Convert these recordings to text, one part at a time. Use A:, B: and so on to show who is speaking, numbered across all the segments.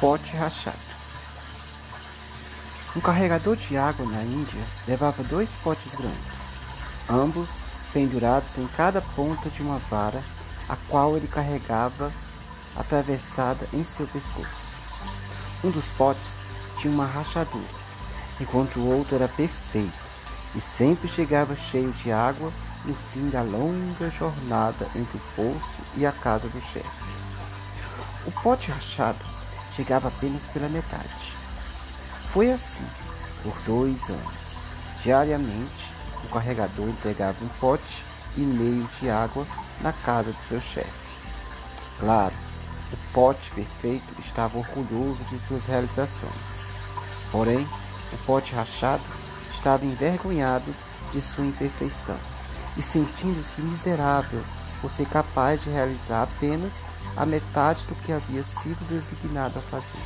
A: pote rachado. Um carregador de água na Índia levava dois potes grandes, ambos pendurados em cada ponta de uma vara, a qual ele carregava atravessada em seu pescoço. Um dos potes tinha uma rachadura, enquanto o outro era perfeito e sempre chegava cheio de água no fim da longa jornada entre o poço e a casa do chefe. O pote rachado chegava apenas pela metade. Foi assim por dois anos. Diariamente, o carregador entregava um pote e meio de água na casa de seu chefe. Claro, o pote perfeito estava orgulhoso de suas realizações. Porém, o pote rachado estava envergonhado de sua imperfeição e sentindo-se miserável por ser capaz de realizar apenas a metade do que havia sido designado a fazer.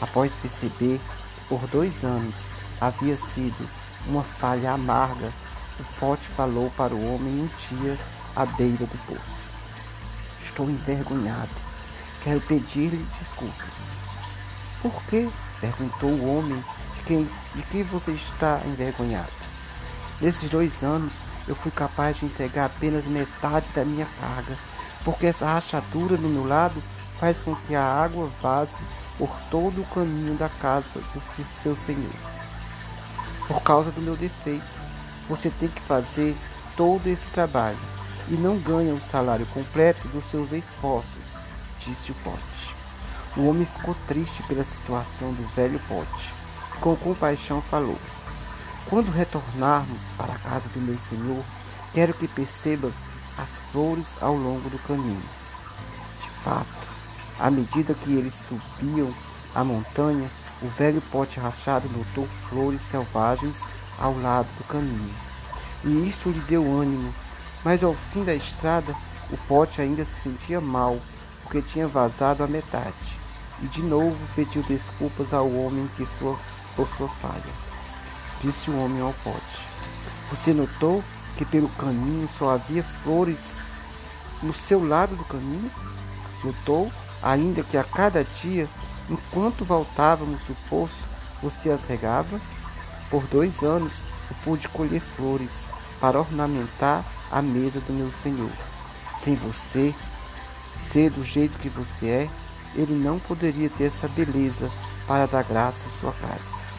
A: Após perceber que por dois anos havia sido uma falha amarga, o pote falou para o homem um dia à beira do poço. Estou envergonhado. Quero pedir-lhe desculpas. Por quê? perguntou o homem de quem, de quem você está envergonhado. Nesses dois anos, eu fui capaz de entregar apenas metade da minha carga, porque essa rachadura no meu lado faz com que a água vaze por todo o caminho da casa de seu Senhor. Por causa do meu defeito, você tem que fazer todo esse trabalho e não ganha o salário completo dos seus esforços, disse o pote. O homem ficou triste pela situação do velho pote com compaixão falou: quando retornarmos para a casa do meu Senhor, quero que percebas as flores ao longo do caminho. De fato, à medida que eles subiam a montanha, o velho pote rachado notou flores selvagens ao lado do caminho. E isto lhe deu ânimo, mas ao fim da estrada, o pote ainda se sentia mal, porque tinha vazado a metade. E de novo pediu desculpas ao homem que sua, por sua falha disse o homem ao pote. Você notou que pelo caminho só havia flores no seu lado do caminho? Notou ainda que a cada dia, enquanto voltávamos do poço, você as regava? Por dois anos eu pude colher flores para ornamentar a mesa do meu Senhor. Sem você, ser do jeito que você é, ele não poderia ter essa beleza para dar graça à sua casa.